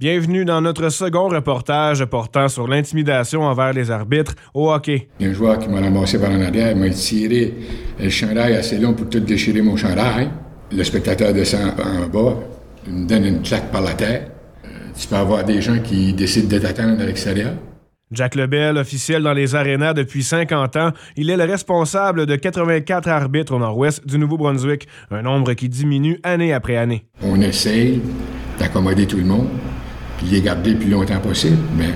Bienvenue dans notre second reportage portant sur l'intimidation envers les arbitres au hockey. Il y a un joueur qui m'a ramassé par en arrière, il m'a tiré le chandail assez long pour tout déchirer mon chandail. Le spectateur descend en bas, il me donne une claque par la tête. Euh, tu peux avoir des gens qui décident de t'attendre à l'extérieur. Jack Lebel, officiel dans les arénas depuis 50 ans, il est le responsable de 84 arbitres au nord-ouest du Nouveau-Brunswick, un nombre qui diminue année après année. On essaye d'accommoder tout le monde puis les garder le plus longtemps possible, mais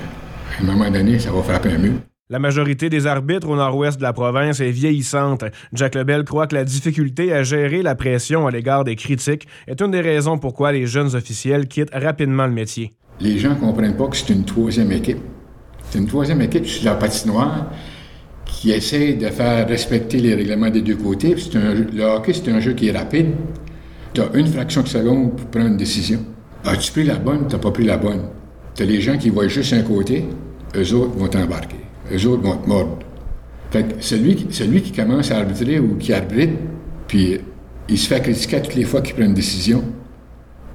à un moment donné, ça va frapper un mur. La majorité des arbitres au nord-ouest de la province est vieillissante. Jack Lebel croit que la difficulté à gérer la pression à l'égard des critiques est une des raisons pourquoi les jeunes officiels quittent rapidement le métier. Les gens ne comprennent pas que c'est une troisième équipe. C'est une troisième équipe sur la patinoire qui essaie de faire respecter les règlements des deux côtés. Un, le hockey, c'est un jeu qui est rapide. Tu as une fraction de seconde pour prendre une décision. As-tu pris la bonne, tu n'as pas pris la bonne. Tu as les gens qui voient juste un côté, eux autres vont t'embarquer. Eux autres vont te mordre. Fait que celui, celui qui commence à arbitrer ou qui arbitre, puis il se fait critiquer toutes les fois qu'il prend une décision,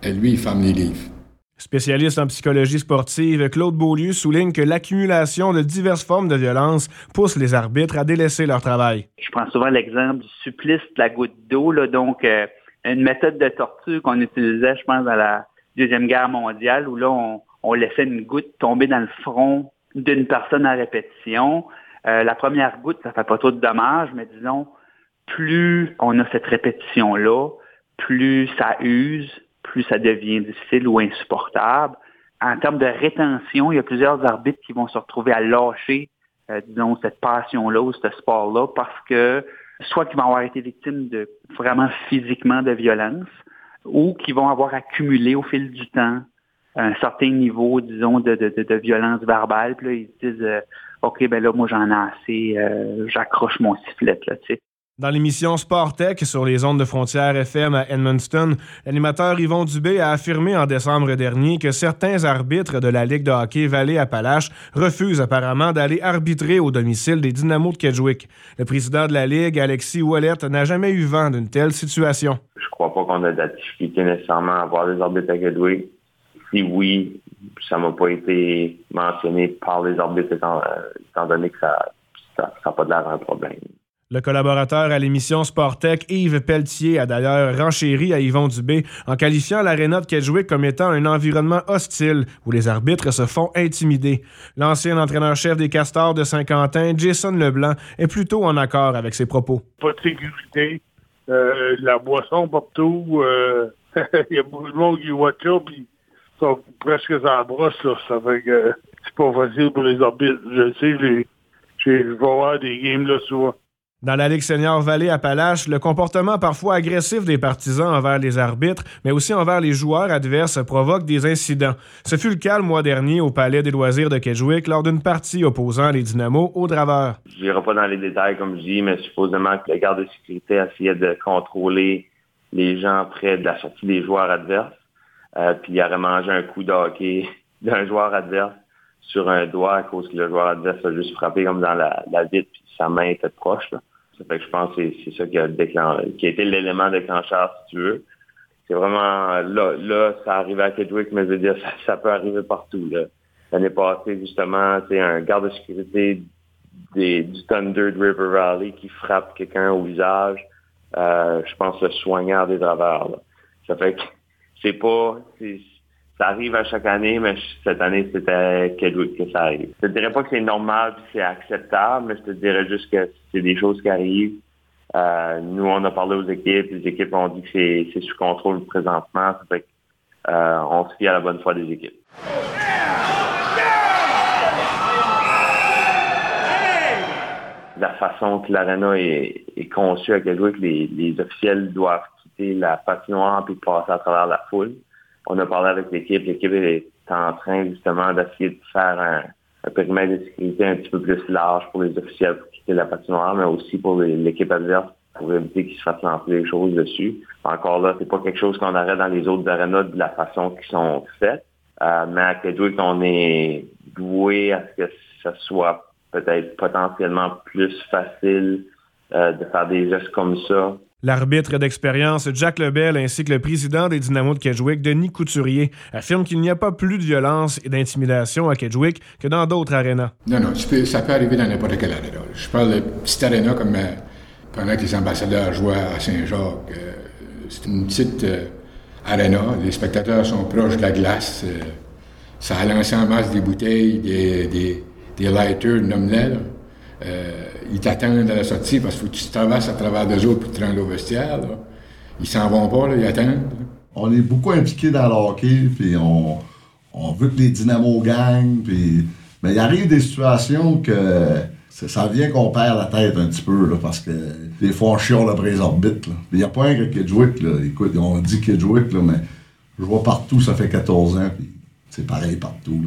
et lui, il ferme les livres. Spécialiste en psychologie sportive, Claude Beaulieu souligne que l'accumulation de diverses formes de violence pousse les arbitres à délaisser leur travail. Je prends souvent l'exemple du supplice de la goutte d'eau, donc euh, une méthode de torture qu'on utilisait, je pense, à la Deuxième Guerre mondiale, où là, on, laissait une goutte tomber dans le front d'une personne à répétition. Euh, la première goutte, ça fait pas trop de dommages, mais disons, plus on a cette répétition-là, plus ça use, plus ça devient difficile ou insupportable. En termes de rétention, il y a plusieurs arbitres qui vont se retrouver à lâcher, euh, disons, cette passion-là ou ce sport-là parce que soit qu'ils vont avoir été victimes de vraiment physiquement de violence ou qui vont avoir accumulé au fil du temps un certain niveau, disons, de, de, de, violence verbale. Puis là, ils se disent, euh, OK, ben là, moi, j'en ai assez, euh, j'accroche mon sifflet, là, tu sais. Dans l'émission Sport Tech sur les ondes de frontières FM à Edmundston, l'animateur Yvon Dubé a affirmé en décembre dernier que certains arbitres de la Ligue de hockey Vallée-Appalaches refusent apparemment d'aller arbitrer au domicile des Dynamos de Kedgewick. Le président de la Ligue, Alexis Ouellet, n'a jamais eu vent d'une telle situation. Je crois pas qu'on a de difficulté nécessairement à avoir des arbitres à Kedgewick. Si oui, ça m'a pas été mentionné par les arbitres étant, euh, donné que ça n'a pas l'air d'un problème. Le collaborateur à l'émission Sportec, Yves Pelletier, a d'ailleurs renchéri à Yvon Dubé en qualifiant l'aréna de Kedgewick comme étant un environnement hostile où les arbitres se font intimider. L'ancien entraîneur-chef des Castors de Saint-Quentin, Jason Leblanc, est plutôt en accord avec ses propos. Pas de sécurité, euh, la boisson partout, euh, il y a beaucoup de monde qui voit ça, puis sont presque en brosse, Ça fait que c'est pas facile pour les arbitres. Je sais, je vais des games là souvent. Dans la Ligue senior Vallée-Appalaches, le comportement parfois agressif des partisans envers les arbitres, mais aussi envers les joueurs adverses, provoque des incidents. Ce fut le cas le mois dernier au Palais des loisirs de Kedgewick lors d'une partie opposant les Dynamos aux Draveurs. Je n'irai pas dans les détails, comme je dis, mais supposément que le garde de sécurité essayait de contrôler les gens près de la sortie des joueurs adverses. Euh, puis il aurait mangé un coup de d'un joueur adverse sur un doigt à cause que le joueur adverse a juste frappé comme dans la, la puis sa main était proche. Fait que je pense que c'est ça qui a, qui a été l'élément déclencheur, si tu veux. C'est vraiment là, là, ça arrive à Kedwick, mais je veux dire, ça, peut arriver partout. L'année passée, justement, c'est un garde de sécurité des, du Thunder de River Valley qui frappe quelqu'un au visage. Euh, je pense le soigneur des draveurs. Ça fait que c'est pas ça arrive à chaque année, mais cette année, c'était que ça arrive. Je te dirais pas que c'est normal et c'est acceptable, mais je te dirais juste que c'est des choses qui arrivent. Euh, nous, on a parlé aux équipes, les équipes ont dit que c'est sous contrôle présentement. Ça fait euh, on se fie à la bonne foi des équipes. La façon que l'arena est, est conçue à que les, les officiels doivent quitter la patinoire puis passer à travers la foule on a parlé avec l'équipe. L'équipe est en train justement d'essayer de faire un, périmètre de sécurité un petit peu plus large pour les officiels pour quitter la patinoire, mais aussi pour l'équipe adverse pour éviter qu'ils se fassent lancer des choses dessus. Encore là, c'est pas quelque chose qu'on aurait dans les autres arénas de la façon qu'ils sont faites. Euh, mais à Kedwick, on est doué à ce que ça soit peut-être potentiellement plus facile euh, de faire des gestes comme ça L'arbitre d'expérience Jack Lebel ainsi que le président des Dynamos de Kedgewick, Denis Couturier, affirment qu'il n'y a pas plus de violence et d'intimidation à Kedgewick que dans d'autres arénas. Non, non, ça peut arriver dans n'importe quelle aréna. Je parle de petite aréna comme euh, pendant que les ambassadeurs jouaient à Saint-Jacques. Euh, c'est une petite euh. Les spectateurs sont proches de la glace. ça a lancé en masse des bouteilles, des, des, des lighters, nomme-les ils t'attendent à la sortie parce que tu traverses à travers deux autres pour te rendre au vestiaire. Là. Ils s'en vont pas, là, ils attendent. On est beaucoup impliqués dans le hockey, puis on, on veut que les dynamos gagnent, puis... Mais il arrive des situations que ça vient qu'on perd la tête un petit peu, parce que des fois, on chiale après les orbites. Il n'y a pas un que Kedgewick, là. Écoute, on dit Kedgewick, là, mais je vois partout, ça fait 14 ans, puis c'est pareil partout.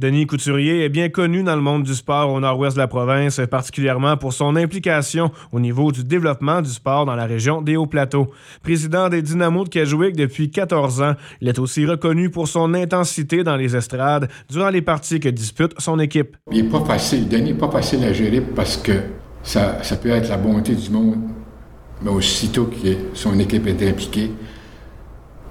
Denis Couturier est bien connu dans le monde du sport au nord-ouest de la province, particulièrement pour son implication au niveau du développement du sport dans la région des Hauts-Plateaux. Président des Dynamos de Kedgewick depuis 14 ans, il est aussi reconnu pour son intensité dans les estrades durant les parties que dispute son équipe. Il n'est pas facile. Denis n'est pas facile à gérer parce que ça, ça peut être la bonté du monde, mais aussitôt que son équipe est impliquée,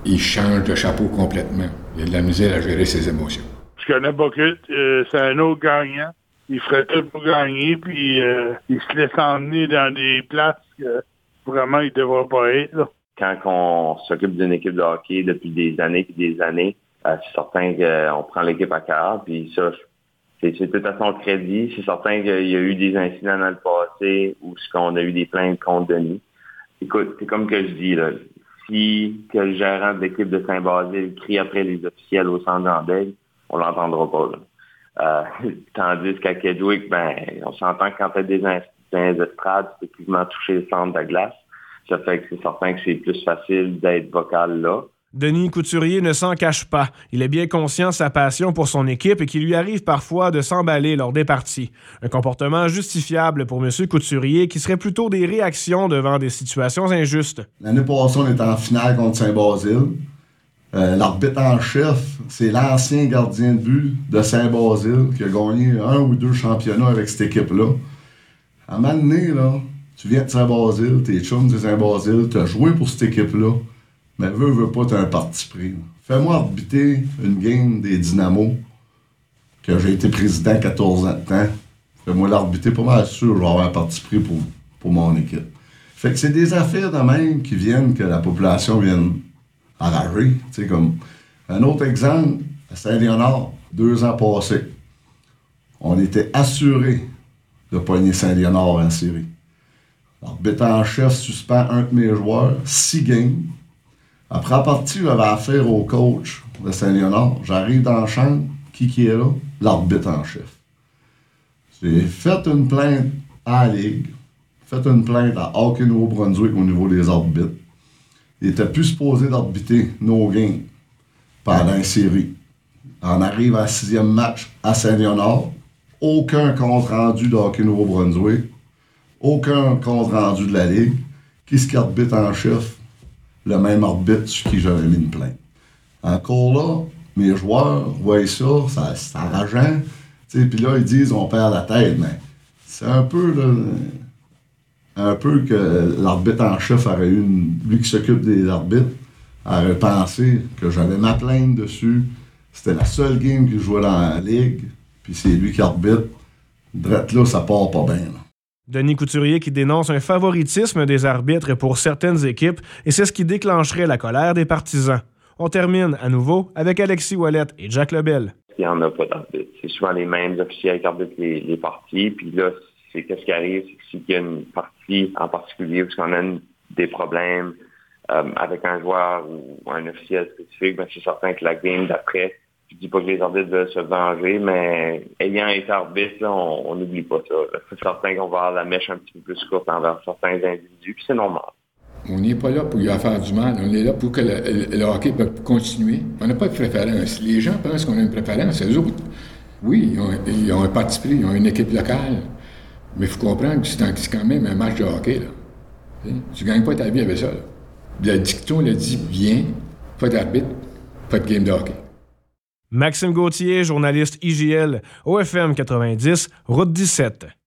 il change de chapeau complètement. Il a de la misère à gérer ses émotions connais pas que euh, c'est un autre gagnant. Il ferait tout pour gagner, puis euh, il se laisse emmener dans des places que vraiment il devrait pas être. Quand on s'occupe d'une équipe de hockey depuis des années et des années, euh, c'est certain qu'on prend l'équipe à cœur, puis ça, c'est tout à son crédit. C'est certain qu'il y a eu des incidents dans le passé où qu'on a eu des plaintes contre Denis. Écoute, c'est comme que je dis, si que le gérant de l'équipe de Saint-Basile crie après les officiels au centre d'Andel, on l'entendra pas. Euh, tandis qu'à Kedgewick, ben, on s'entend que quand tu as des, des estrades, tu peux quasiment toucher le centre de la glace. Ça fait que c'est certain que c'est plus facile d'être vocal là. Denis Couturier ne s'en cache pas. Il est bien conscient de sa passion pour son équipe et qu'il lui arrive parfois de s'emballer lors des parties. Un comportement justifiable pour M. Couturier qui serait plutôt des réactions devant des situations injustes. L'année passée, on était en finale contre Saint-Basile. Euh, l'arbitre en chef, c'est l'ancien gardien de but de Saint-Basile qui a gagné un ou deux championnats avec cette équipe-là. À un moment donné, là, tu viens de Saint-Basile, t'es chum de Saint-Basile, t'as joué pour cette équipe-là, mais veux, veux pas, t'as un parti pris. Fais-moi arbitrer une game des Dynamos, que j'ai été président 14 ans de temps. Fais-moi l'arbitrer, pas mal sûr, je vais avoir un parti pris pour, pour mon équipe. Fait que c'est des affaires de même qui viennent que la population vienne enragé. Tu sais, comme un autre exemple, à Saint-Léonard, deux ans passés, on était assuré de pogner Saint-Léonard en série. L'arbitre en chef suspend un de mes joueurs, six games. Après la partie, j'avais affaire au coach de Saint-Léonard. J'arrive dans la chambre, qui qui est là? L'arbitre en chef. J'ai fait une plainte à la Ligue, fait une plainte à Hockey Nouveau-Brunswick au niveau des arbitres il était plus supposé d'arbitrer nos games pendant une série. On arrive à sixième match à Saint-Léonard. Aucun compte rendu de Nouveau-Brunswick. Aucun compte rendu de la Ligue. Qui ce qui arbitre en chef? Le même arbitre sur qui j'avais mis une plainte. Encore là, mes joueurs voient ça, c'est enrageant. Puis là, ils disent on perd la tête, mais c'est un peu un peu que l'arbitre en chef aurait eu, une, lui qui s'occupe des arbitres, aurait pensé que j'avais ma plainte dessus. C'était la seule game qu'il jouait dans la ligue, puis c'est lui qui arbitre. Drette là, ça part pas bien. Denis Couturier qui dénonce un favoritisme des arbitres pour certaines équipes, et c'est ce qui déclencherait la colère des partisans. On termine à nouveau avec Alexis Wallet et Jack Lebel. Il n'y en a pas d'arbitre. C'est souvent les mêmes officiels qui arbitrent les, les parties, puis là, c'est qu'est-ce qui arrive, c'est que s'il y a une partie en particulier où on a des problèmes euh, avec un joueur ou un officiel spécifique, ben c'est certain que la game d'après, je dis pas que les arbitres veulent se venger, mais ayant été arbitre, on n'oublie pas ça. C'est certain qu'on va avoir la mèche un petit peu plus courte envers certains individus, puis c'est normal. On n'est pas là pour lui faire du mal, on est là pour que le, hockey puisse continuer. On n'a pas de préférence. Les gens pensent qu'on a une préférence, eux autres. Oui, ils ont, ils ont un parti pris, ils ont une équipe locale. Mais il faut comprendre que c'est quand même un match de hockey. Là. Tu ne gagnes pas ta vie avec ça. Le dicton le dit bien, pas d'arbitre, pas de game de hockey. Maxime Gauthier, journaliste IGL, OFM 90, Route 17.